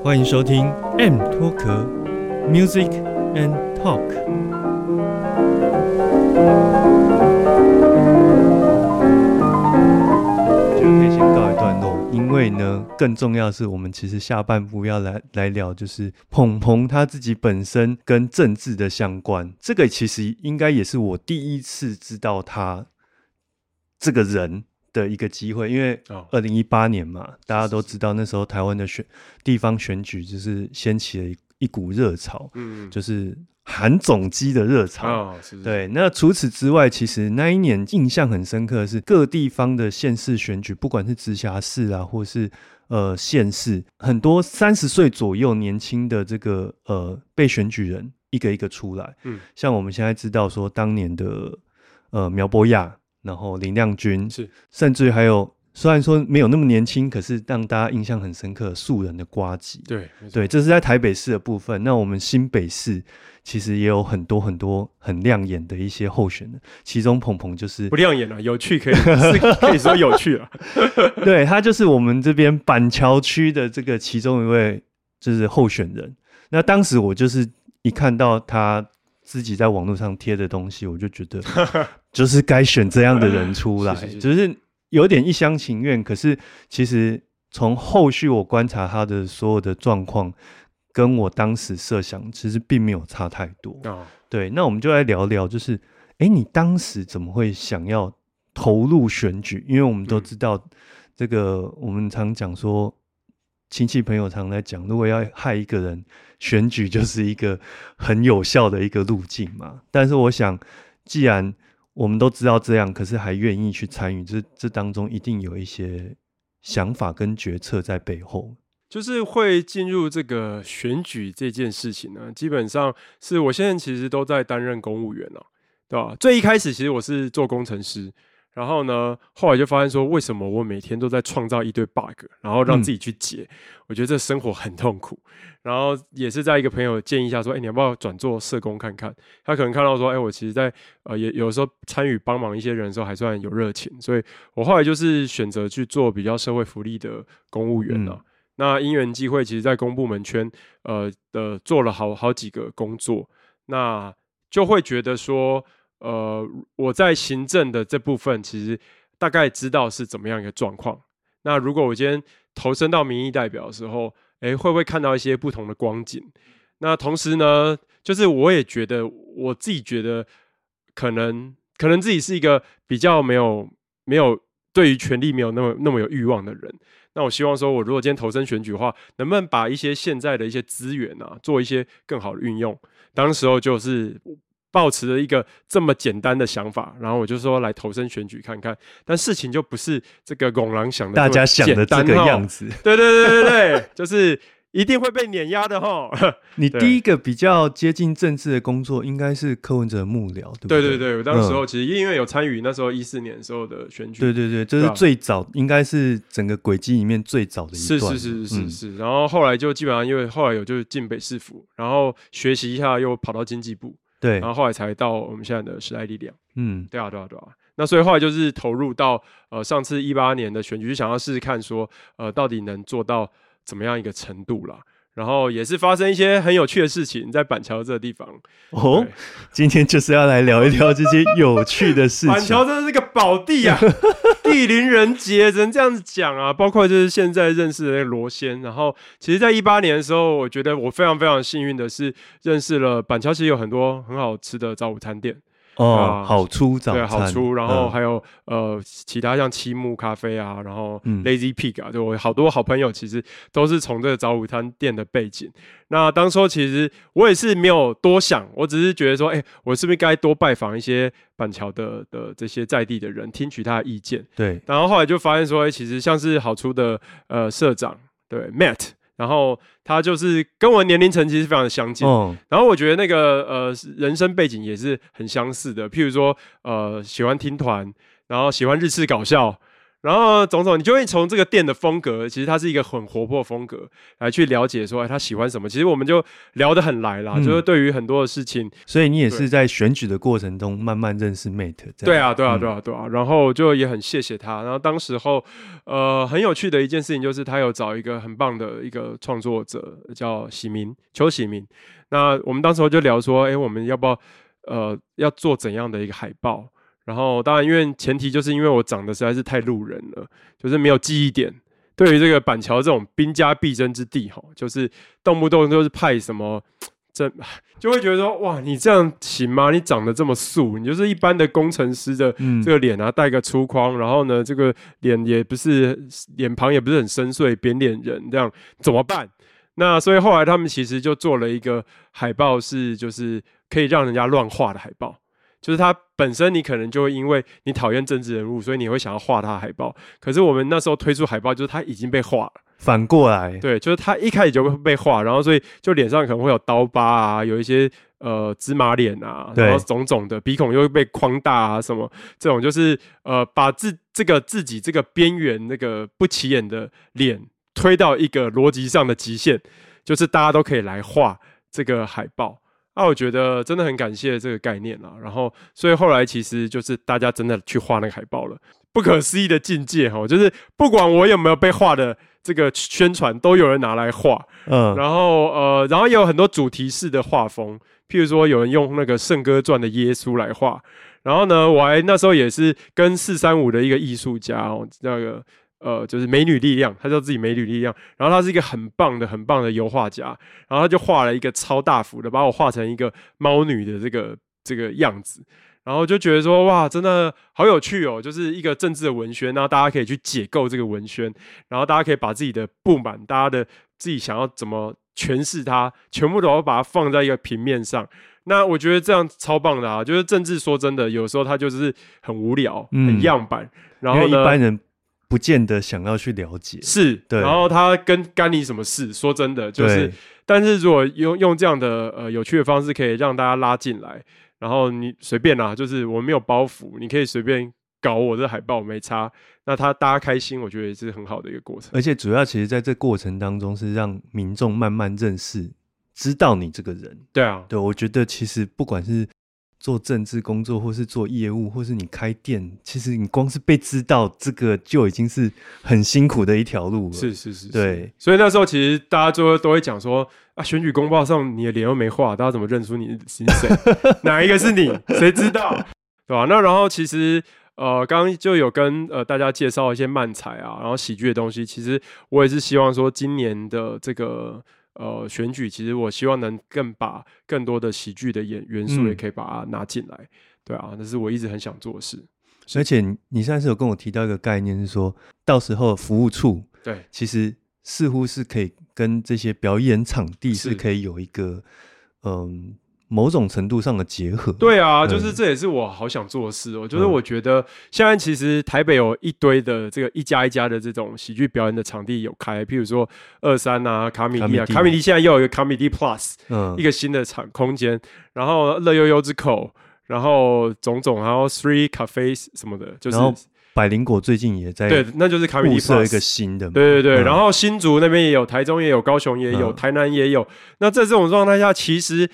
欢迎收听 M 脱壳 Music and Talk。就可以先告一段落，因为呢，更重要的是，我们其实下半部要来来聊，就是鹏鹏他自己本身跟政治的相关。这个其实应该也是我第一次知道他这个人的一个机会，因为哦。二零一八年嘛，大家都知道那时候台湾的选地方选举就是掀起了一一股热潮，嗯，就是韩总机的热潮。哦，是是，对，那除此之外，其实那一年印象很深刻的是各地方的县市选举，不管是直辖市啊，或是呃县市，很多三十岁左右年轻的这个呃被选举人一个一个出来。嗯，像我们现在知道说，当年的呃苗博雅，然后林亮君，是甚至于还有虽然说没有那么年轻，可是让大家印象很深刻素人的瓜吉。对对，这是在台北市的部分。那我们新北市其实也有很多很多很亮眼的一些候选人，其中鹏鹏就是不亮眼了，有趣可以是 可以说有趣了。对他就是我们这边板桥区的这个其中一位就是候选人。那当时我就是一看到他自己在网络上贴的东西，我就觉得 就是该选这样的人出来，就是有点一厢情愿。可是其实从后续我观察他的所有的状况，跟我当时设想其实并没有差太多。哦，对，那我们就来聊聊，就是，哎，你当时怎么会想要投入选举？因为我们都嗯知道，这个我们常讲说，亲戚朋友常在讲，如果要害一个人，选举就是一个很有效的一个路径嘛。但是我想，既然我们都知道这样，可是还愿意去参与，这这当中一定有一些想法跟决策在背后。就是会进入这个选举这件事情呢，基本上是我现在其实都在担任公务员了、对吧？最一开始其实我是做工程师，然后呢，后来就发现说，为什么我每天都在创造一堆 bug，然后让自己去解？我觉得这生活很痛苦。然后也是在一个朋友建议下说，哎，你要不要转做社工看看？他可能看到说，哎，我其实在呃也有时候参与帮忙一些人的时候还算有热情，所以我后来就是选择去做比较社会福利的公务员了、嗯那因缘际会，其实在公部门圈，呃的做了好好几个工作，那就会觉得说，呃，我在行政的这部分其实大概知道是怎么样一个状况。那如果我今天投身到民意代表的时候，诶，会不会看到一些不同的光景？那同时呢，就是我也觉得我自己觉得可能可能自己是一个比较没有没有对于权力没有那么那么有欲望的人。那我希望说，我如果今天投身选举的话，能不能把一些现在的一些资源啊，做一些更好的运用？当时候就是抱持了一个这么简单的想法，然后我就说来投身选举看看。但事情就不是这个拱狼想的大家想的这个样子。子，对对对对对，就是一定会被碾压的哈。你第一个比较接近政治的工作，应该是柯文哲的幕僚，对不对对对对，我当时候嗯其实因为有参与那时候一四年时候的选举，对对对，这是最早，应该是整个轨迹里面最早的一是段。是是是嗯是，然后后来就基本上因为后来有就是进北市府，然后学习一下又跑到经济部，对然，后后来才到我们现在的时代力量。嗯对啊对啊对啊，那所以后来就是投入到呃上次一八年的选举，就想要试试看说呃到底能做到怎么样一个程度啦。然后也是发生一些很有趣的事情，在板桥这个地方。哦，今天就是要来聊一聊这些有趣的事情板。桥真的是个宝地啊，地灵人杰，只能这样子讲啊。包括就是现在认识的那个罗先，然后其实，在一八年的时候，我觉得我非常非常幸运的是认识了板桥，其实有很多很好吃的早午餐店，哦啊，好出早对，好出，然后嗯还有、呃其他像七木咖啡啊，然后嗯 Lazy Pig 啊，就我好多好朋友其实都是从这个早午餐店的背景。那当初其实我也是没有多想，我只是觉得说，哎、我是不是该多拜访一些板桥的的这些在地的人，听取他的意见。对，然后后来就发现说，哎、其实像是好出的呃社长对 Matt，然后他就是跟我年龄层其实非常的相近，哦，然后我觉得那个呃人生背景也是很相似的，譬如说呃喜欢听团，然后喜欢日式搞笑。然后种种，你就会从这个店的风格，其实它是一个很活泼的风格，来去了解说，哎，他喜欢什么。其实我们就聊得很来啦，嗯就是对于很多的事情，所以你也是在选举的过程中慢慢认识 Mate，对啊，对啊，嗯对啊，对啊。然后就也很谢谢他。然后当时候，呃，很有趣的一件事情就是，他有找一个很棒的一个创作者，叫喜明邱喜明。那我们当时候就聊说，哎，我们要不要呃要做怎样的一个海报？然后当然，因为前提就是因为我长得实在是太路人了，就是没有记忆点。对于这个板桥这种兵家必争之地，哈，就是动不动就是派什么。这就会觉得说，哇，你这样行吗？你长得这么素，你就是一般的工程师的嗯这个脸啊，带个粗框，然后呢，这个脸也不是脸庞也不是很深邃，扁脸人这样怎么办？那所以后来他们其实就做了一个海报，是就是可以让人家乱画的海报。就是它本身，你可能就会因为你讨厌政治人物，所以你会想要画他的海报。可是我们那时候推出海报，就是他已经被画了。反过来，对，就是他一开始就会被画，然后所以就脸上可能会有刀疤啊，有一些呃芝麻脸啊，然后种种的鼻孔又会被框大啊，什么这种就是呃把自这个自己这个边缘那个不起眼的脸推到一个逻辑上的极限，就是大家都可以来画这个海报。那、我觉得真的很感谢这个概念啦，然后所以后来其实就是大家真的去画那个海报了，不可思议的境界哈，就是不管我有没有被画的这个宣传，都有人拿来画，嗯，然后呃，然后也有很多主题式的画风，譬如说有人用那个《圣歌传》的耶稣来画，然后呢，我还那时候也是跟四三五的一个艺术家哦，那个呃就是美女力量，他叫自己美女力量，然后他是一个很棒的很棒的油画家，然后他就画了一个超大幅的，把我画成一个猫女的这个这个样子。然后就觉得说哇，真的好有趣哦！就是一个政治的文宣，然后大家可以去解构这个文宣，然后大家可以把自己的不满、大家的自己想要怎么诠释它，全部都要把它放在一个平面上。那我觉得这样超棒的啊！就是政治，说真的，有时候它就是很无聊、嗯很样板，然后一般人不见得想要去了解，是，对然后他跟干你什么事？说真的，就是，但是如果用用这样的呃有趣的方式，可以让大家拉进来，然后你随便啦，就是我没有包袱，你可以随便搞我这海报没差，那他大家开心，我觉得也是很好的一个过程。而且主要其实在这过程当中是让民众慢慢认识、知道你这个人。对啊，对我觉得其实不管是做政治工作，或是做业务，或是你开店，其实你光是被知道这个就已经是很辛苦的一条路了。是是是，是对，所以那时候其实大家就会都会讲说啊，选举公报上你的脸又没画，大家怎么认出你你是谁？哪一个是你？谁知道？对吧？那然后其实呃，刚刚就有跟呃大家介绍一些漫才啊，然后喜剧的东西。其实我也是希望说，今年的这个呃选举，其实我希望能更把更多的喜剧的元元素嗯也可以把它拿进来。对啊，那是我一直很想做的事。而且你你上次有跟我提到一个概念，是说到时候服务处对，其实似乎是可以跟这些表演场地是是可以有一个嗯某种程度上的结合。对啊，对就是这也是我好想做的事哦。就是嗯。我觉得现在其实台北有一堆的这个一家一家的这种喜剧表演的场地有开，譬如说二三啊、卡米蒂啊，卡米蒂卡米蒂现在又有一个卡米蒂 Plus 嗯。一个新的场空间，然后乐悠悠之口，然后种种，然后 Three Cafes 什么的，就是百灵果最近也在对，那就是卡米蒂物色一个新的嘛，对对对，嗯。然后新竹那边也有，台中也有，高雄也有，嗯。台南也有。那在这种状态下，其实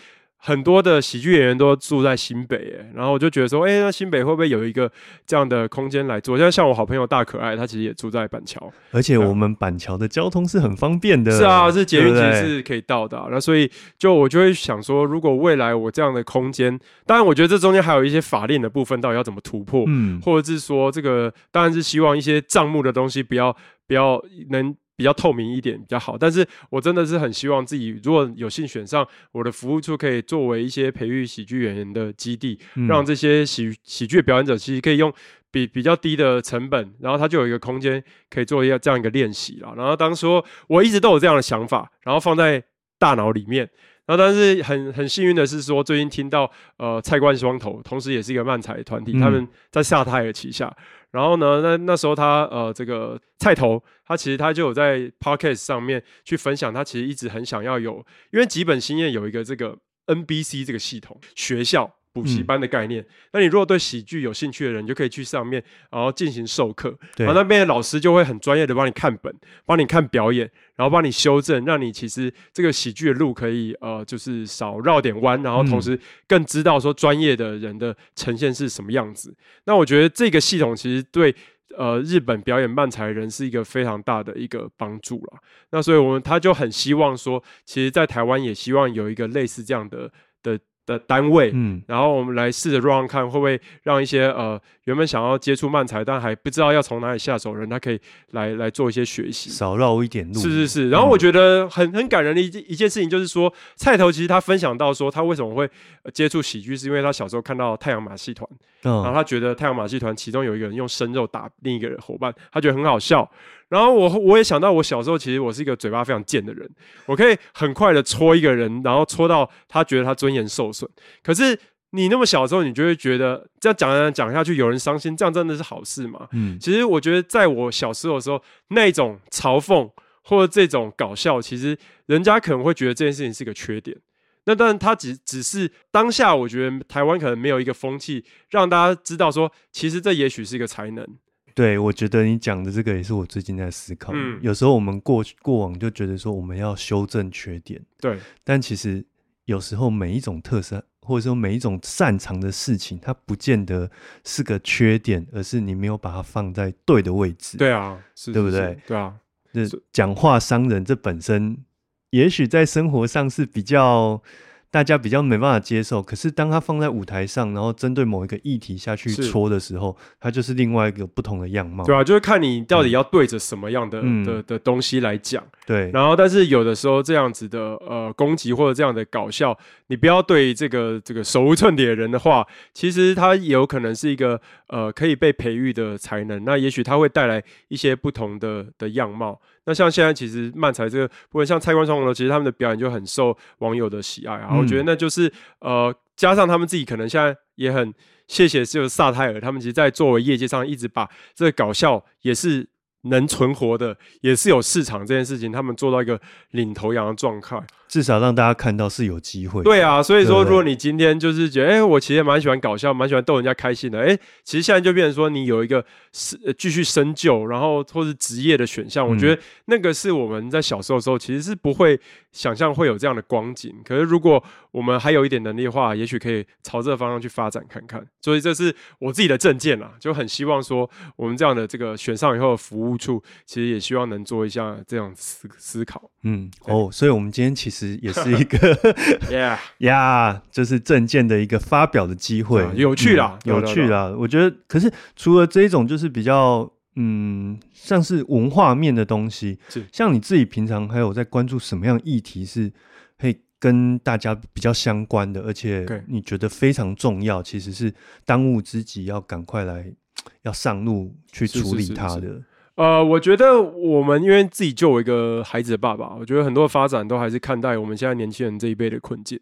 很多的喜剧演员都住在新北，哎，然后我就觉得说，哎，那新北会不会有一个这样的空间来做？现在像我好朋友大可爱，他其实也住在板桥，而且我们板桥的交通是很方便的，是啊，是捷运其实是可以到的啊、那所以就我就会想说，如果未来我这样的空间，当然我觉得这中间还有一些法令的部分，到底要怎么突破？嗯，或者是说这个当然是希望一些账目的东西不要不要能比较透明一点比较好，但是我真的是很希望自己如果有幸选上我的服务处，可以作为一些培育喜剧演员的基地，嗯让这些喜喜剧表演者其实可以用比比较低的成本，然后他就有一个空间可以做一个这样一个练习了。然后当说我一直都有这样的想法，然后放在大脑里面。然后但是很很幸运的是说，最近听到呃蔡冠双头，同时也是一个漫才团体，嗯他们在萨泰尔旗下。然后呢，那那时候他呃这个菜头，他其实他就有在 podcast 上面去分享，他其实一直很想要有，因为吉本兴业有一个这个 NBC 这个系统学校。补习嗯班的概念，那你如果对喜剧有兴趣的人，你就可以去上面，然后进行授课。对然后那边的老师就会很专业的帮你看本，帮你看表演，然后帮你修正，让你其实这个喜剧的路可以呃，就是少绕点弯，然后同时更知道说专业的人的呈现是什么样子。那我觉得这个系统其实对呃日本表演漫才人是一个非常大的一个帮助了。那所以我们他就很希望说，其实，在台湾也希望有一个类似这样的的的单位，嗯，然后我们来试着 run 看，会不会让一些呃原本想要接触漫才但还不知道要从哪里下手的人，他可以来来做一些学习。少绕一点路。是是是，然后我觉得很很感人的一件一件事情就是说，菜头其实他分享到说，他为什么会呃接触喜剧，是因为他小时候看到太阳马戏团，然后嗯，他觉得太阳马戏团其中有一个人用生肉打另一个人伙伴，他觉得很好笑。然后我我也想到，我小时候其实我是一个嘴巴非常贱的人，我可以很快的戳一个人，然后戳到他觉得他尊严受损。可是你那么小的时候，你就会觉得这样讲讲讲下去，有人伤心，这样真的是好事吗？嗯，其实我觉得，在我小时候的时候，那种嘲讽或者这种搞笑，其实人家可能会觉得这件事情是个缺点。那但他，只只是当下，我觉得台湾可能没有一个风气，让大家知道说，其实这也许是一个才能。对，我觉得你讲的这个也是我最近在思考。嗯有时候我们过过往就觉得说我们要修正缺点，对，但其实有时候每一种特色，或者说每一种擅长的事情，它不见得是个缺点，而是你没有把它放在对的位置。，对啊，是，是对不对？对啊，就是讲话伤人，这本身也许在生活上是比较大家比较没办法接受，可是当他放在舞台上，然后针对某一个议题下去戳的时候，它就是另外一个不同的样貌。对啊，就是看你到底要对着什么样的、嗯的的东西来讲。对，然后，但是有的时候这样子的呃攻击或者这样的搞笑，你不要对这个这个手无寸铁的人的话，其实他有可能是一个呃可以被培育的才能。那也许他会带来一些不同的的样貌。那像现在其实漫才这个不过，像蔡冠双龙，其实他们的表演就很受网友的喜爱啊。嗯我觉得那就是呃加上他们自己可能现在也很谢谢就是萨泰尔，他们其实在作为业界上一直把这个搞笑也是。能存活的也是有市场这件事情，他们做到一个领头羊的状态。至少让大家看到是有机会。对啊，所以说，如果你今天就是觉得，哎、我其实也蛮喜欢搞笑，蛮喜欢逗人家开心的，哎、其实现在就变成说，你有一个是呃继续深究，然后或是职业的选项，我嗯觉得那个是我们在小时候的时候其实是不会想象会有这样的光景。可是如果我们还有一点能力的话，也许可以朝这个方向去发展看看。所以这是我自己的证件啦，就很希望说，我们这样的这个选上以后的服务处，其实也希望能做一下这样思思考。嗯，哦，所以我们今天其实也是一个 Yeah，呀，就是证件的一个发表的机会。啊，有趣啦有趣啦。我觉得，可是除了这一种，就是比较嗯，像是文化面的东西，像你自己平常还有在关注什么样议题是可以跟大家比较相关的，而且对你觉得非常重要，其实是当务之急，要赶快来要上路去处理是是它的。呃，我觉得我们因为自己就有一个孩子的爸爸，我觉得很多发展都还是看待我们现在年轻人这一辈的困境。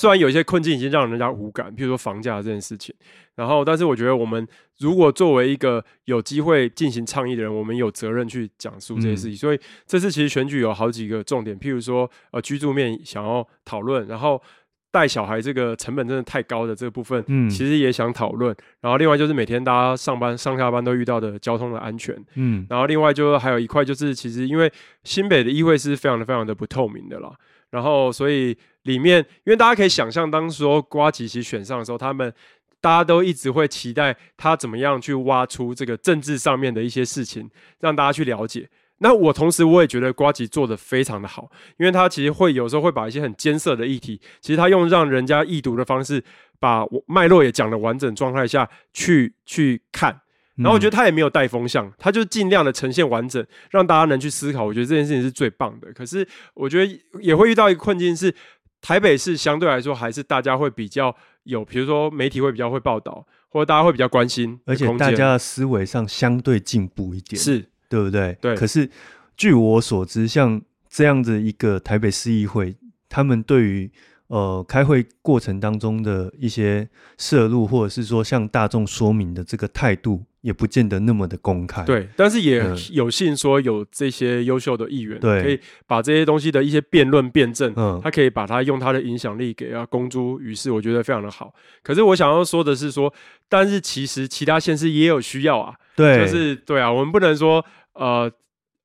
虽然有一些困境已经让人家无感，譬如说房价这件事情，然后，但是我觉得我们如果作为一个有机会进行倡议的人，我们有责任去讲述这些事情。所以这次其实选举有好几个重点，譬如说呃居住面想要讨论，然后带小孩这个成本真的太高的这个部分，嗯其实也想讨论。然后另外就是每天大家上班上下班都遇到的交通的安全，嗯然后另外就还有一块就是，其实因为新北的议会是非常的非常的不透明的啦，然后所以里面，因为大家可以想象，当时候瓜吉其实选上的时候，他们大家都一直会期待他怎么样去挖出这个政治上面的一些事情，让大家去了解。那我同时我也觉得瓜吉做的非常的好，因为他其实会有时候会把一些很艰涩的议题，其实他用让人家易读的方式，把我脉络也讲的完整状态下去去看。然后我觉得他也没有带风向，他就尽量的呈现完整，让大家能去思考。我觉得这件事情是最棒的。可是我觉得也会遇到一个困境是，台北市相对来说还是大家会比较有，比如说媒体会比较会报道，或者大家会比较关心而且大家的思维上相对进步一点，是对不对？对可是据我所知，像这样子一个台北市议会，他们对于呃开会过程当中的一些摄入，或者是说向大众说明的这个态度，也不见得那么的公开。对，但是也嗯有幸说有这些优秀的议员，对可以把这些东西的一些辩论辩证，嗯他可以把他用他的影响力给啊公诸于世，我觉得非常的好。可是我想要说的是说，但是其实其他县市也有需要啊，对，就是对啊，我们不能说呃，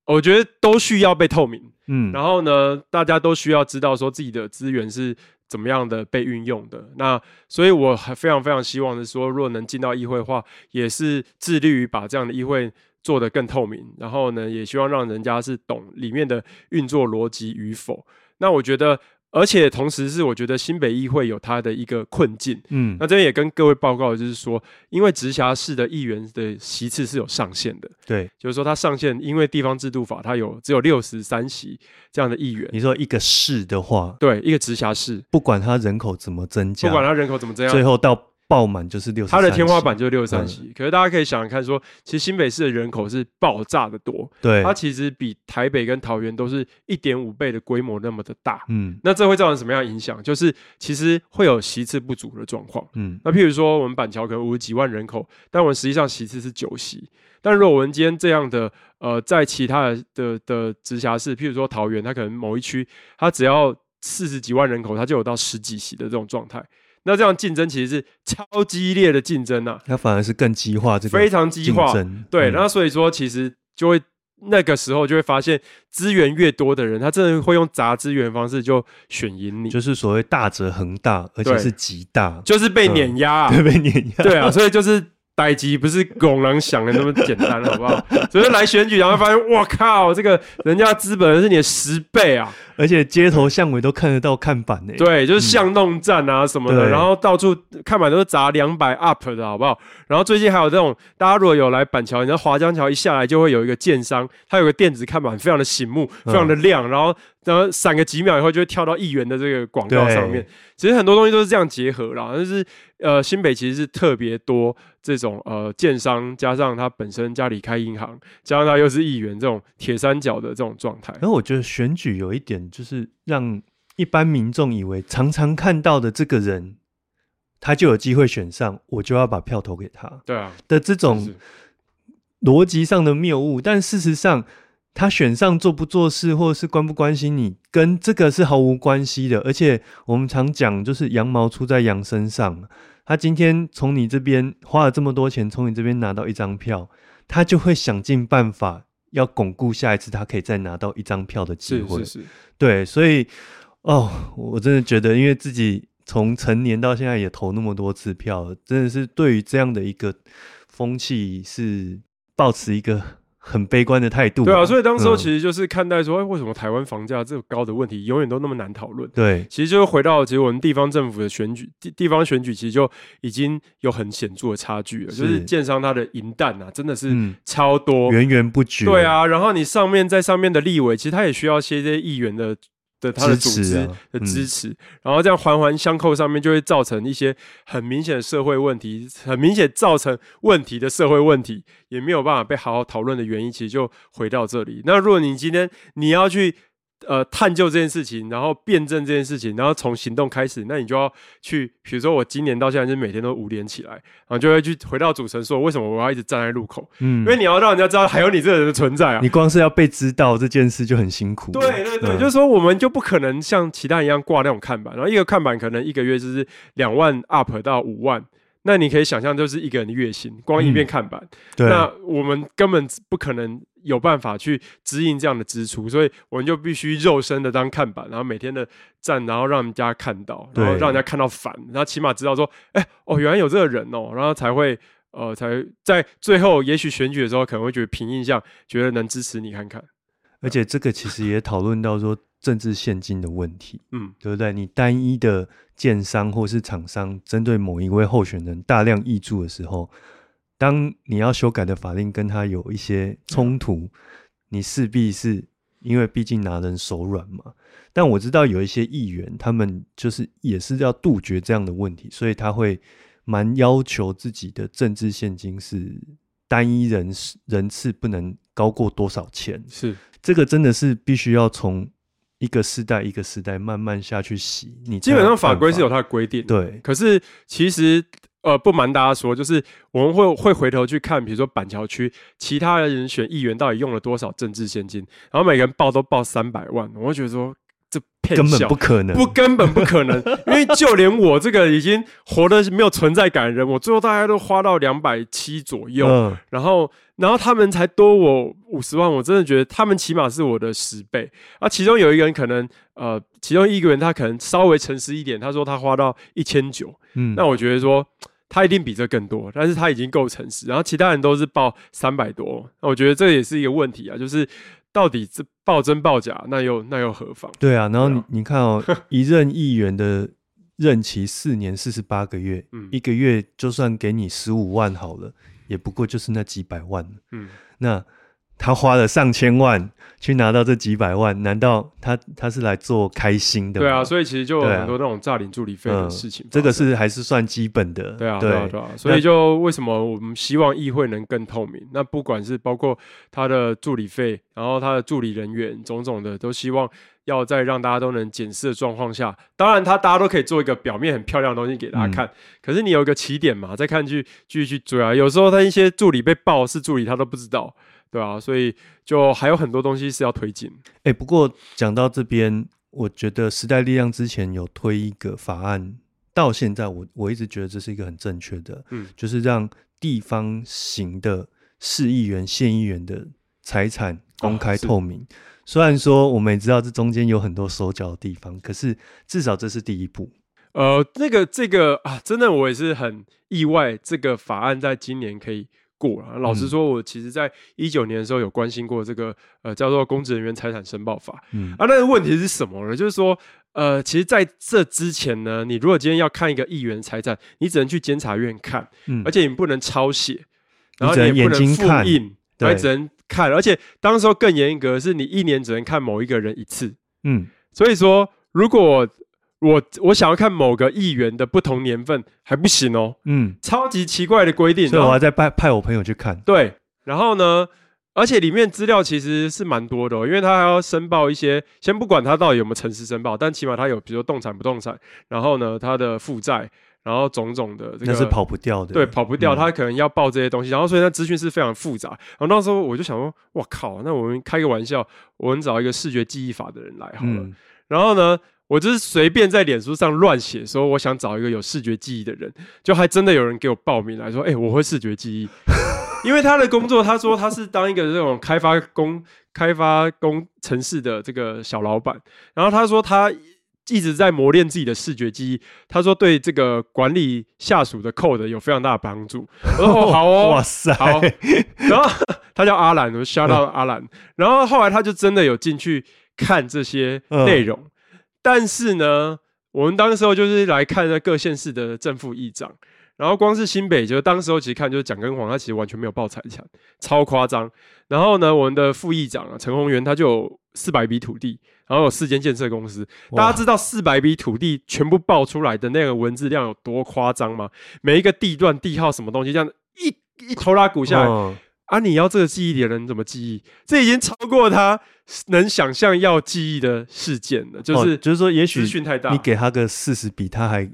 我觉得都需要被透明，嗯，然后呢，大家都需要知道说自己的资源是怎么样的被运用的。那所以我还非常非常希望的是说，如果能进到议会的话，也是致力于把这样的议会做得更透明。然后呢，也希望让人家是懂里面的运作逻辑与否。那我觉得，而且同时是我觉得新北议会有它的一个困境。嗯。那这边也跟各位报告，就是说，因为直辖市的议员的席次是有上限的，对，就是说它上限，因为地方制度法它有只有六十三席这样的议员，你说一个市的话，对，一个直辖市，不管它人口怎么增加，不管它人口怎么增加，最后到爆满就是六十，它的天花板就是六十三嗯席。可是大家可以想想看说其实新北市的人口是爆炸的多，对，它其实比台北跟桃园都是一点五倍的规模那么的大。嗯那这会造成什么样的影响？就是其实会有席次不足的状况。嗯那譬如说，我们板桥可能五十几万人口，但我们实际上席次是九席。但如果我们今天这样的，呃，在其他的的的直辖市，譬如说桃园，它可能某一区，它只要四十几万人口，它就有到十几席的这种状态。那这样竞争其实是超激烈的竞争啊，它反而是更激化这个非常激化。对，嗯那所以说其实就会那个时候就会发现，资源越多的人，他真的会用砸资源的方式就选赢你，就就是所谓大者恒大，而且是极大，就是被碾压、啊。对被碾压，对啊，所以就是逮级不是拱狼想的那么简单，好不好？所以来选举，然后发现，我靠，这个人家资本是你的十倍啊！而且街头巷尾都看得到看板呢。对，就是巷弄站啊什么的，对然后到处看板都是砸两百 up 的好不好？然后最近还有这种，大家如果有来板桥，你知道华江桥一下来就会有一个建商，它有个电子看板，非常的醒目，非常的亮，然后然后闪个几秒以后就会跳到议员的这个广告上面。其实很多东西都是这样结合啦，就是呃，新北其实是特别多这种呃建商，加上他本身家里开银行，加上他又是议员，这种铁三角的这种状态。然后我觉得选举有一点就是让一般民众以为常常看到的这个人，他就有机会选上，我就要把票投给他对啊，的这种逻辑上的谬误。但事实上，他选上做不做事，或者是关不关心你，跟这个是毫无关系的。而且我们常讲，就是羊毛出在羊身上。他今天从你这边花了这么多钱，从你这边拿到一张票，他就会想尽办法要巩固下一次他可以再拿到一张票的机会。是是是，对，所以哦，我真的觉得，因为自己从成年到现在也投那么多次票，真的是对于这样的一个风气是抱持一个很悲观的态度。对啊，所以当时其实就是看待说，哎、为什么台湾房价这么高的问题，永远都那么难讨论。对其实就是回到，其实我们地方政府的选举，地地方选举其实就已经有很显著的差距了。就是是建商它的银弹啊，真的是嗯超多。源源不绝。对，啊，然后你上面在上面的立委，其实他也需要些这些议员的的他的组织支持啊的嗯支持，然后这样环环相扣，上面就会造成一些很明显的社会问题，很明显造成问题的社会问题，也没有办法被好好讨论的原因，其实就回到这里。那如果你今天你要去呃探究这件事情，然后辩证这件事情，然后从行动开始，那你就要去，比如说我今年到现在就每天都五点起来，然后就会去回到主持人说，为什么我要一直站在路口？嗯因为你要让人家知道还有你这个人的存在啊。你光是要被知道这件事就很辛苦。对对对，嗯就是说我们就不可能像其他人一样挂那种看板，然后一个看板可能一个月就是两万 up 到五万，那你可以想象就是一个人的月薪，光一面看板，对，那我们根本不可能有办法去支应这样的支出，所以我们就必须肉身的当看板，然后每天的站，然后让人家看到，然后让人家看到烦，然后起码知道说，哎、哦，原来有这个人哦，然后才会。呃，才在最后，也许选举的时候可能会觉得凭印象，觉得能支持你看看。而且这个其实也讨论到说政治现金的问题。嗯，对不对？你单一的建商或是厂商针对某一位候选人大量挹注的时候，当你要修改的法令跟他有一些冲突，你势必是因为毕竟拿人手软嘛。但我知道有一些议员，他们就是也是要杜绝这样的问题，所以他会蛮要求自己的政治现金是单一人人次不能高过多少钱。是这个真的是必须要从一个时代一个时代慢慢下去洗，你基本上法规是有它的规定，对。可是其实呃，不瞒大家说，就是我们会会回头去看，比如说板桥区其他人选议员到底用了多少政治现金，然后每个人报都报三百万，我会觉得说。这根本不可能，不根本不可能，因为就连我这个已经活的没有存在感的人，我最后大概都花到两百七左右，然后然后他们才多我五十万，我真的觉得他们起码是我的十倍。啊，其中有一个人可能呃，其中一个人他可能稍微诚实一点，他说他花到一千九，嗯，那我觉得说他一定比这更多，但是他已经够诚实，然后其他人都是报三百多，那我觉得这也是一个问题啊，就是。到底这报真报假，那又那又何妨？对啊，然后你你看哦，一任议员的任期四年四十八个月，嗯，一个月就算给你十五万好了，也不过就是那几百万，嗯，那。他花了上千万去拿到这几百万，难道他他是来做开心的？对啊，所以其实就有很多那种诈领助理费的事情。这个是还是算基本的。对啊，对啊，对啊。所以就为什么我们希望议会能更透明？那不管是包括他的助理费，然后他的助理人员种种的，都希望要在让大家都能检视的状况下，当然他大家都可以做一个表面很漂亮的东西给大家看。可是你有一个起点嘛，再看去继续去追啊。有时候他一些助理被爆是助理，他都不知道。对啊，所以就还有很多东西是要推进。哎，不过讲到这边，我觉得时代力量之前有推一个法案，到现在我我一直觉得这是一个很正确的，嗯，就是让地方型的市议员、县议员的财产公开透明。虽然说我们也知道这中间有很多手脚的地方，可是至少这是第一步。呃，那个这个啊，真的我也是很意外，这个法案在今年可以。过了，老实说，我其实在一九年的时候有关心过这个呃叫做公职人员财产申报法，嗯啊，那个问题是什么呢？就是说，呃，其实在这之前呢，你如果今天要看一个议员财产，你只能去监察院看，嗯，而且你不能抄写，然后你也不能复印，还只能看，而且当时候更严格，是你一年只能看某一个人一次，嗯，所以说如果。我我想要看某个议员的不同年份还不行哦，嗯，超级奇怪的规定，所以我还在派派我朋友去看。对，然后呢，而且里面资料其实是蛮多的，因为他还要申报一些，先不管他到底有没有诚实申报，但起码他有，比如说动产、不动产，然后呢，他的负债，然后种种的，那是跑不掉的，对，跑不掉，他可能要报这些东西，然后所以那资讯是非常复杂。然后那时候我就想说，我靠，那我们开个玩笑，我们找一个视觉记忆法的人来好了，然后呢？我就是随便在脸书上乱写，说我想找一个有视觉记忆的人，就还真的有人给我报名来说，哎，我会视觉记忆，因为他的工作，他说他是当一个这种开发工、开发工程式的这个小老板，然后他说他一直在磨练自己的视觉记忆，他说对这个管理下属的 code 有非常大的帮助。我说 好哦，哇塞，好，然后 他叫阿兰，我吓到阿兰，然后后来他就真的有进去看这些内容。但是呢，我们当时候就是来看那各县市的正副议长，然后光是新北，就当时候其实看就是蒋根煌，他其实完全没有报财产，超夸张。然后呢，我们的副议长啊，陈宏源他就有四百笔土地，然后有四间建设公司。大家知道四百笔土地全部爆出来的那个文字量有多夸张吗？每一个地段地号什么东西，这样一一头拉鼓下来。啊！你要这个记忆的人怎么记忆？这已经超过他能想象要记忆的事件了。就是就是说，也许你给他个四十笔，他还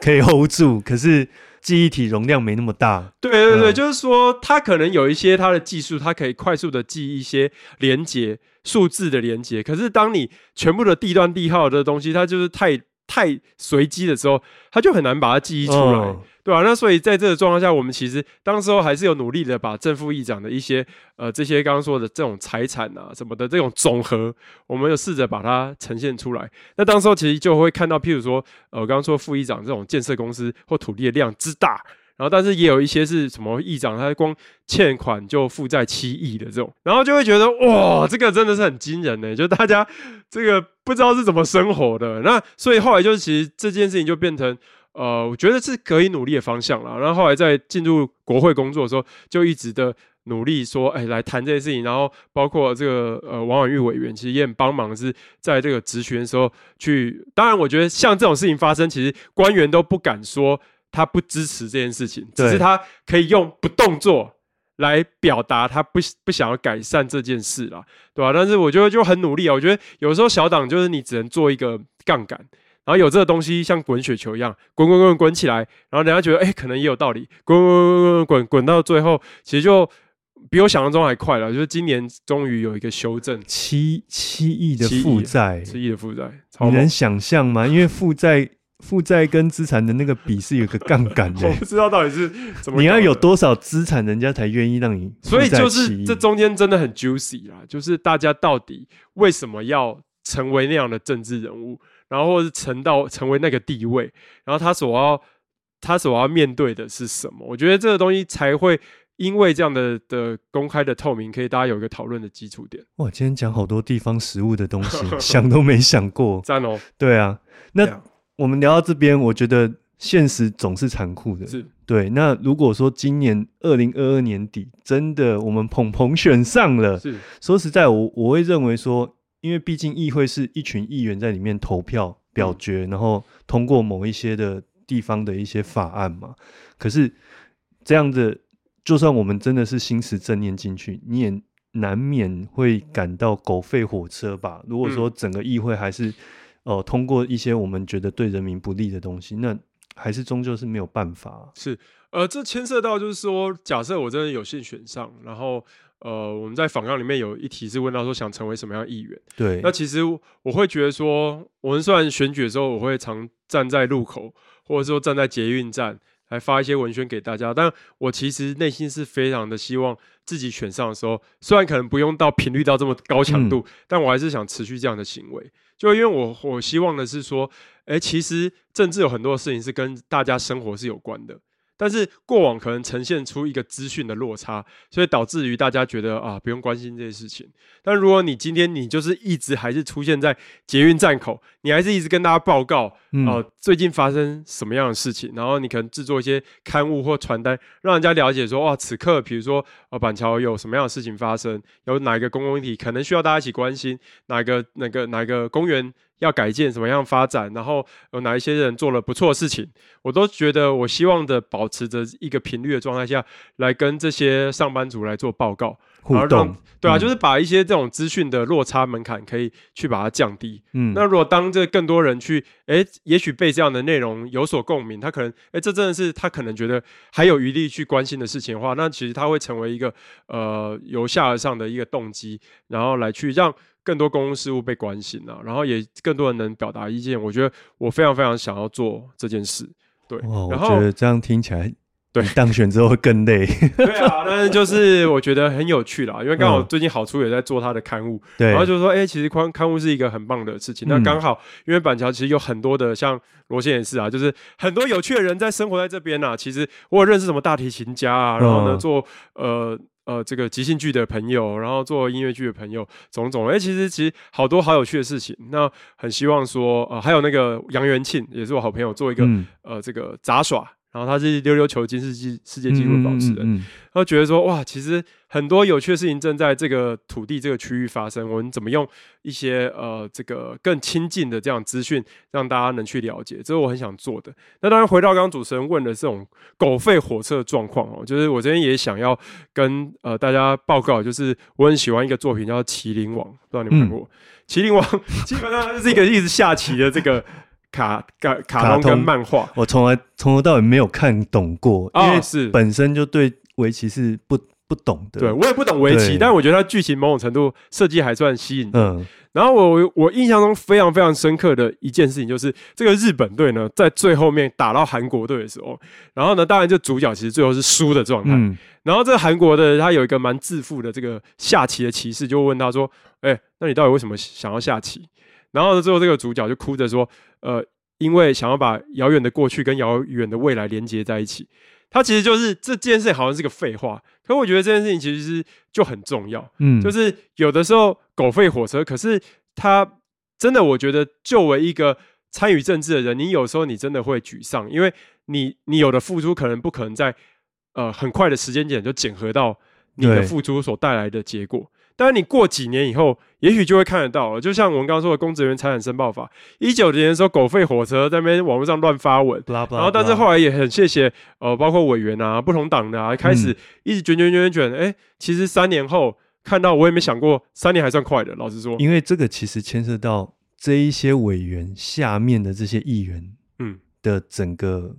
可以 hold 住。可是记忆体容量没那么大。对对对，就是说，它可能有一些它的技术，它可以快速的记忆一些连接数字的连接。可是当你全部的地段地号的东西，它就是太太随机的时候，他就很难把它记忆出来。对啊，那所以在这个状况下，我们其实当时候还是有努力的把正副议长的一些呃这些刚刚说的这种财产啊什么的这种总和，我们有试着把它呈现出来。那当时候其实就会看到，譬如说呃刚刚说副议长这种建设公司或土地的量之大，然后但是也有一些是什么议长他光欠款就负债七亿的这种，然后就会觉得哇，这个真的是很惊人呢，就大家这个不知道是怎么生活的。那所以后来就是其实这件事情就变成。呃，我觉得是可以努力的方向了。然后后来在进入国会工作的时候，就一直的努力说，哎，来谈这些事情。然后包括这个呃，王婉玉委员其实也很帮忙，是在这个职权的时候去。当然，我觉得像这种事情发生，其实官员都不敢说他不支持这件事情，只是他可以用不动作来表达他不不想要改善这件事啦，对吧？但是我觉得就很努力啊。我觉得有时候小党就是你只能做一个杠杆，然后有这个东西像滚雪球一样滚滚滚滚起来，然后人家觉得哎可能也有道理，滚滚滚滚滚滚到最后，其实就比我想象中还快了。就是今年终于有一个修正，七七亿的负债，七亿的负债，你能想象吗？因为负债负债跟资产的那个比是有个杠杆的 我，不知道到底是怎么，你要有。多少资产，人家才愿意让你所以就是这中间真的很 juicy 啦，就是大家到底为什么要成为那样的政治人物，然后或是成到成为那个地位，然后他所要他所要面对的是什么？我觉得这个东西才会因为这样的的公开的透明，可以大家有一个讨论的基础点。哇，今天讲好多地方食物的东西，想都没想过。赞哦，对啊，那我们聊到这边，我觉得现实总是残酷的。是对，那如果说今年二零二二年底真的我们鹏鹏选上了，是说实在，我我会认为说，因为毕竟议会是一群议员在里面投票表决，然后通过某一些的地方的一些法案嘛。可是这样的，就算我们真的是心持正念进去，你也难免会感到狗吠火车吧。如果说整个议会还是呃通过一些我们觉得对人民不利的东西，那还是终究是没有办法。是，呃，这牵涉到就是说，假设我真的有幸选上，然后呃，我们在访纲里面有一题是问到说想成为什么样的议员。对，那其实我会觉得说，我们虽然选举的时候，我会常站在路口，或者说站在捷运站来发一些文宣给大家，但我其实内心是非常的希望自己选上的时候，虽然可能不用到频率到这么高强度，但我还是想持续这样的行为。就因为我我希望的是说，哎，其实政治有很多事情是跟大家生活是有关的。但是过往可能呈现出一个资讯的落差，所以导致于大家觉得啊不用关心这些事情。但如果你今天你就是一直还是出现在捷运站口，你还是一直跟大家报告，嗯呃，最近发生什么样的事情，然后你可能制作一些刊物或传单，让人家了解说，哇，此刻比如说呃板桥有什么样的事情发生，有哪一个公共议题可能需要大家一起关心，哪一个哪个哪一个公园要改建，什么样发展，然后有哪一些人做了不错的事情，我都觉得我希望的保持着一个频率的状态下来跟这些上班族来做报告，互动，对啊，嗯。就是把一些这种资讯的落差门槛可以去把它降低。嗯，那如果当这更多人去，诶，也许被这样的内容有所共鸣，他可能，诶，这真的是他可能觉得还有余力去关心的事情的话，那其实他会成为一个呃由下而上的一个动机，然后来去让更多公共事务被关心啊，然后也更多人能表达意见。我觉得我非常非常想要做这件事，对，然后觉得这样听起来，对你当选之后会更累。对啊，但是就是我觉得很有趣啦，因为刚好嗯最近好处也在做他的刊物，对，然后就说，哎、其实刊刊物是一个很棒的事情。那嗯刚好，因为板桥其实有很多的，像罗先也是啊，就是很多有趣的人在生活在这边啊。其实我有认识什么大提琴家啊，然后呢嗯做呃呃这个即兴剧的朋友，然后做音乐剧的朋友，种种。哎、其实其实好多好有趣的事情。那很希望说，呃，还有那个杨元庆也是我好朋友，做一个、嗯呃这个杂耍。然后他是溜溜球金世纪世界纪录保持人，嗯嗯嗯他觉得说哇，其实很多有趣的事情正在这个土地这个区域发生。我们怎么用一些呃这个更亲近的这样资讯，让大家能去了解，这是我很想做的。那当然，回到刚刚主持人问的这种狗吠火车的状况哦，就是我这边也想要跟呃大家报告，就是我很喜欢一个作品叫《麒麟王》，不知道你们看过？麒麟王 》基本上就是一个一直下棋的这个卡卡卡卡通跟漫画。我从来从头到尾没有看懂过，因为哦是本身就对围棋是不不懂的。对，我也不懂围棋，但我觉得它剧情某种程度设计还算吸引人。嗯然后我我印象中非常非常深刻的一件事情，就是这个日本队呢，在最后面打到韩国队的时候，然后呢，当然就主角其实最后是输的状态。嗯然后这个韩国的他有一个蛮自负的这个下棋的骑士，就问他说：“哎、那你到底为什么想要下棋？”然后呢，最后这个主角就哭着说：“呃，因为想要把遥远的过去跟遥远的未来连接在一起。”他其实就是这件事好像是个废话，可我觉得这件事情其实是就很重要。嗯，就是有的时候狗吠火车，可是他真的，我觉得作为一个参与政治的人，你有时候你真的会沮丧，因为你你有的付出可能不可能在呃很快的时间点就检核到你的付出所带来的结果。但是你过几年以后，也许就会看得到了。就像我们刚刚说的《公职人员财产申报法》，一九年的时候，狗吠火车在那边网络上乱发文，然后但是后来也很谢谢呃，包括委员啊、不同党的啊，开始一直卷卷卷卷卷，哎，其实三年后看到，我也没想过三年还算快的。老实说，因为这个其实牵涉到这一些委员下面的这些议员，嗯的整个。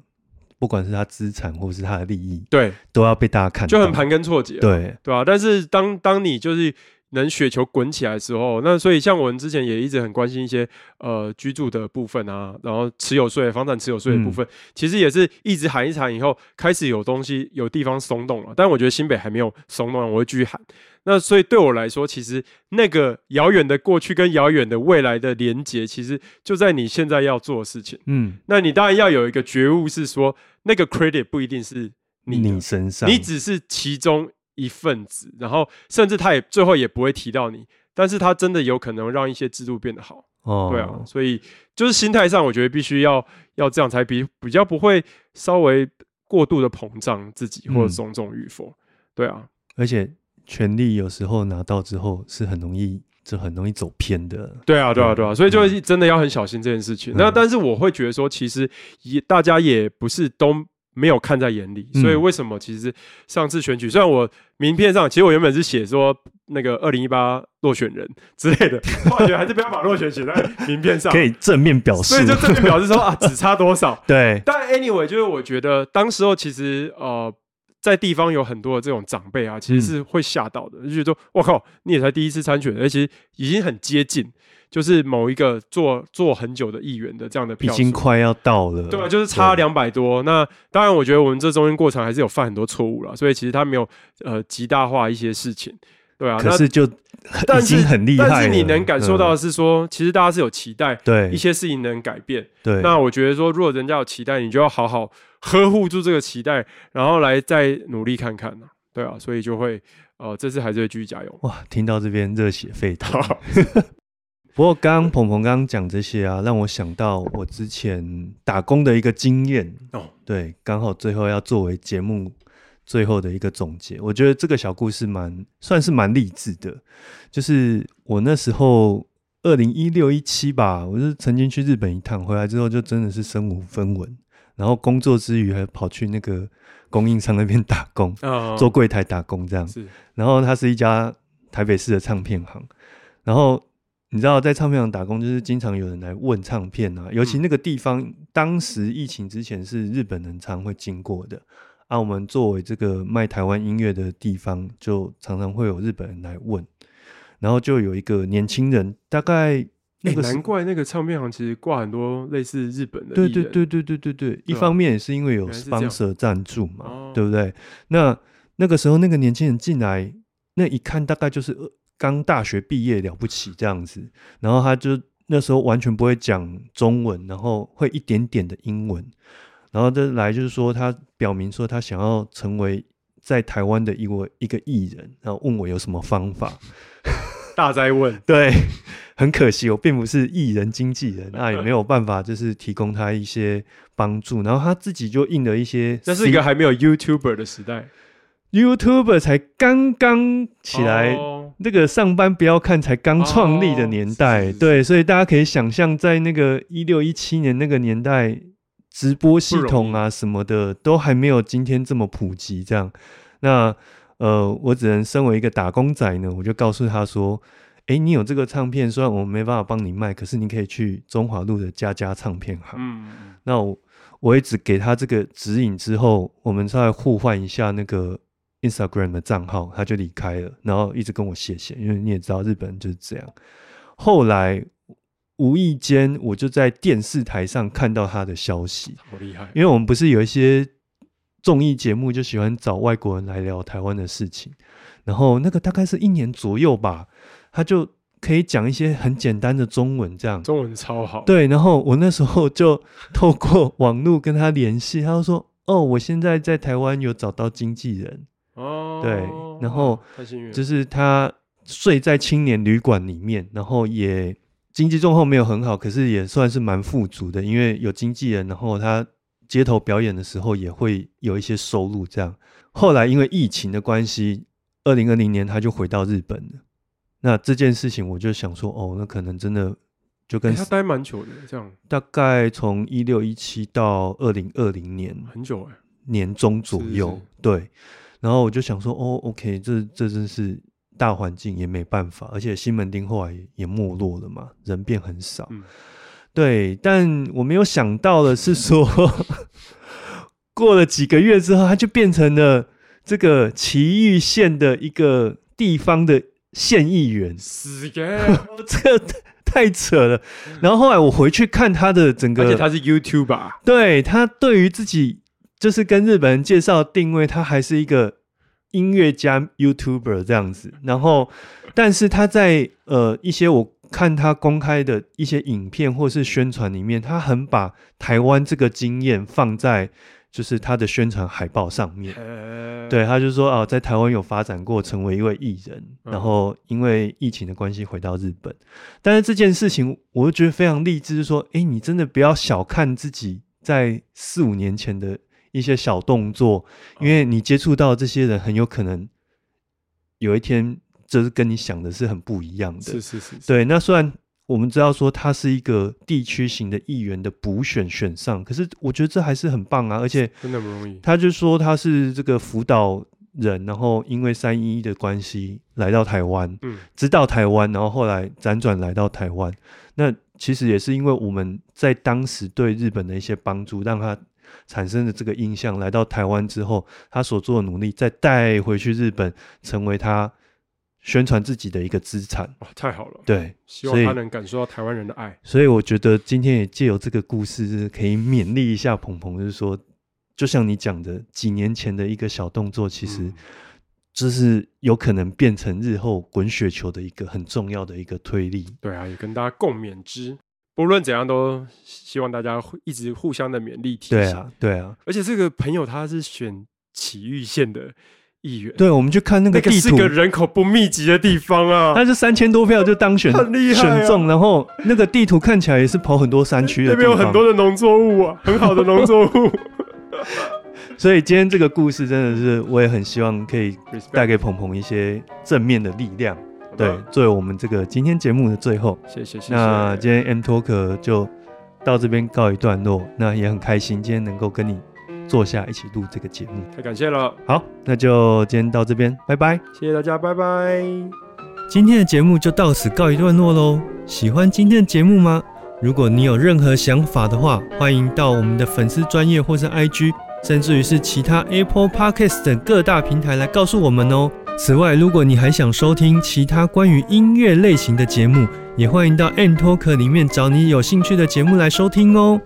不管是他资产或是他的利益，对，都要被大家看，就很盘根错节，对对啊？但是当当你就是能雪球滚起来的时候，那所以像我们之前也一直很关心一些呃居住的部分啊，然后持有税、房产持有税的部分，其实也是一直喊一喊以后，开始有东西有地方松动了。但我觉得新北还没有松动，我会继续喊。那所以对我来说，其实那个遥远的过去跟遥远的未来的连接，其实就在你现在要做的事情。嗯，那你当然要有一个觉悟，是说那个 credit 不一定是你身上，你只是其中一份子，然后甚至他也最后也不会提到你，但是他真的有可能让一些制度变得好。哦，对啊，所以就是心态上，我觉得必须要要这样才比比较不会稍微过度的膨胀自己或者种种与否。对啊，而且。权力有时候拿到之后是很容易，就很容易走偏的。对啊，对啊，对啊，所以就真的要很小心这件事情。那但是我会觉得说，其实也大家也不是都没有看在眼里。所以为什么其实上次选举，虽然我名片上其实我原本是写说那个二零一八落选人之类的，我觉得还是不要把落选写在名片上，可以正面表示。所以就正面表示说啊，只差多少？对。但 anyway，就是我觉得当时候其实呃。在地方有很多的这种长辈啊，其实是会吓到的，就觉得说：“我靠，你也才第一次参选，而且已经很接近，就是某一个做做很久的议员的这样的票，已经快要到了。”对，就是差两百多。那当然，我觉得我们这中间过程还是有犯很多错误了，所以其实他没有呃极大化一些事情，对啊。可是就 但是很厉害，但是你能感受到的是说，其实大家是有期待，对一些事情能改变。对，那我觉得说，如果人家有期待，你就要好好。呵护住这个期待，然后来再努力看看呢？对啊，所以就会呃，这次还是会继续加油。哇，听到这边热血沸腾。不过刚刚鹏鹏刚刚讲这些啊，让我想到我之前打工的一个经验哦。对，刚好最后要作为节目最后的一个总结，我觉得这个小故事蛮算是蛮励志的。就是我那时候二零一六一七吧，我是曾经去日本一趟，回来之后就真的是身无分文。然后工作之余还跑去那个供应商那边打工，做柜台打工这样。是，然后他是一家台北市的唱片行。然后你知道在唱片行打工，就是经常有人来问唱片啊，尤其那个地方当时疫情之前是日本人常会经过的啊。我们作为这个卖台湾音乐的地方，就常常会有日本人来问。然后就有一个年轻人，大概。那个难怪那个唱片行其实挂很多类似日本的。对对对对对对对，一方面也是因为有 sponsor 赞助嘛，对不对？那那个时候那个年轻人进来，那一看大概就是刚大学毕业了不起这样子，然后他就那时候完全不会讲中文，然后会一点点的英文，然后这来就是说他表明说他想要成为在台湾的一位一个艺人，然后问我有什么方法。大灾问，对，很可惜，我并不是艺人经纪人，那也没有办法，就是提供他一些帮助。然后他自己就印了一些，这是一个还没有 YouTuber 的时代，YouTuber 才刚刚起来，那个上班不要看才刚创立的年代，对，所以大家可以想象，在那个一六一七年那个年代，直播系统啊什么的都还没有今天这么普及，这样，那。呃，我只能身为一个打工仔呢，我就告诉他说：“哎，你有这个唱片，虽然我没办法帮你卖，可是你可以去中华路的家家唱片行。”嗯，那我我也只给他这个指引之后，我们再互换一下那个 Instagram 的账号，他就离开了，然后一直跟我谢谢，因为你也知道日本人就是这样。后来无意间我就在电视台上看到他的消息，好厉害，因为我们不是有一些。综艺节目就喜欢找外国人来聊台湾的事情，然后那个大概是一年左右吧，他就可以讲一些很简单的中文，这样中文超好。对，然后我那时候就透过网络跟他联系，他就说：“哦，我现在在台湾有找到经纪人。”哦，对，然后就是他睡在青年旅馆里面，然后也经济状况没有很好，可是也算是蛮富足的，因为有经纪人，然后他。街头表演的时候也会有一些收入，这样。后来因为疫情的关系，二零二零年他就回到日本了。那这件事情我就想说，哦，那可能真的就跟欸他待蛮久的，这样大概从一六一七到二零二零年很久哎、年中左是右，是对。然后我就想说，哦，OK，这这真是大环境也没办法，而且西门町后来也也没落了嘛，人变很少。嗯对，但我没有想到的是说，过了几个月之后，它就变成了这个奇玉县的一个地方的县议员，死耶！这个太扯了。然后后来我回去看他的整个，而且他是 YouTube 吧，对他对于自己就是跟日本人介绍定位，他还是一个音乐家 YouTuber 这样子。然后，但是他在呃一些我看他公开的一些影片或是宣传里面，他很把台湾这个经验放在就是他的宣传海报上面。呃，对，他就说哦，在台湾有发展过，成为一位艺人，嗯然后因为疫情的关系回到日本。但是这件事情，我就觉得非常励志，就是说，哎，你真的不要小看自己在四五年前的一些小动作，因为你接触到这些人，很有可能有一天，就是跟你想的是很不一样的。是是是，是，对，那虽然我们知道说他是一个地区型的议员的补选选上，可是我觉得这还是很棒啊，而且。真的不容易。他就说他是这个辅导人，然后因为三一一的关系来到台湾，嗯，直到台湾，然后后来辗转来到台湾。那其实也是因为我们在当时对日本的一些帮助，让他产生的这个印象。来到台湾之后，他所做的努力再带回去日本，成为他宣传自己的一个资产。哇，太好了，对，希望他能感受到台湾人的爱。所以我觉得今天也借由这个故事，可以勉励一下鹏鹏，就是说，就像你讲的，几年前的一个小动作，其实嗯就是有可能变成日后滚雪球的一个很重要的一个推力。对啊，也跟大家共勉之。不论怎样，都希望大家会一直互相的勉励提醒。对啊，对啊，而且这个朋友他是选埼玉县的议员，对，我们去看那那个个地图，是个人口不密集的地方啊，他是三千多票就当选，很 厉害啊。选中，然后那个地图看起来也是跑很多山区的那边有很多的农作物啊，很好的农作物。所以今天这个故事真的是，我也很希望可以带给鹏鹏一些正面的力量。对，作为我们这个今天节目的最后，谢谢谢谢。那今天 M Talk 就到这边告一段落。那也很开心今天能够跟你坐下一起录这个节目。太感谢了，好，那就今天到这边，拜拜。谢谢大家，拜拜。今天的节目就到此告一段落喽。喜欢今天的节目吗？如果你有任何想法的话，欢迎到我们的粉丝专业或是 IG，甚至于是其他 Apple Podcast 等各大平台来告诉我们哦。此外，如果你还想收听其他关于音乐类型的节目，也欢迎到 N Talk 里面找你有兴趣的节目来收听哦。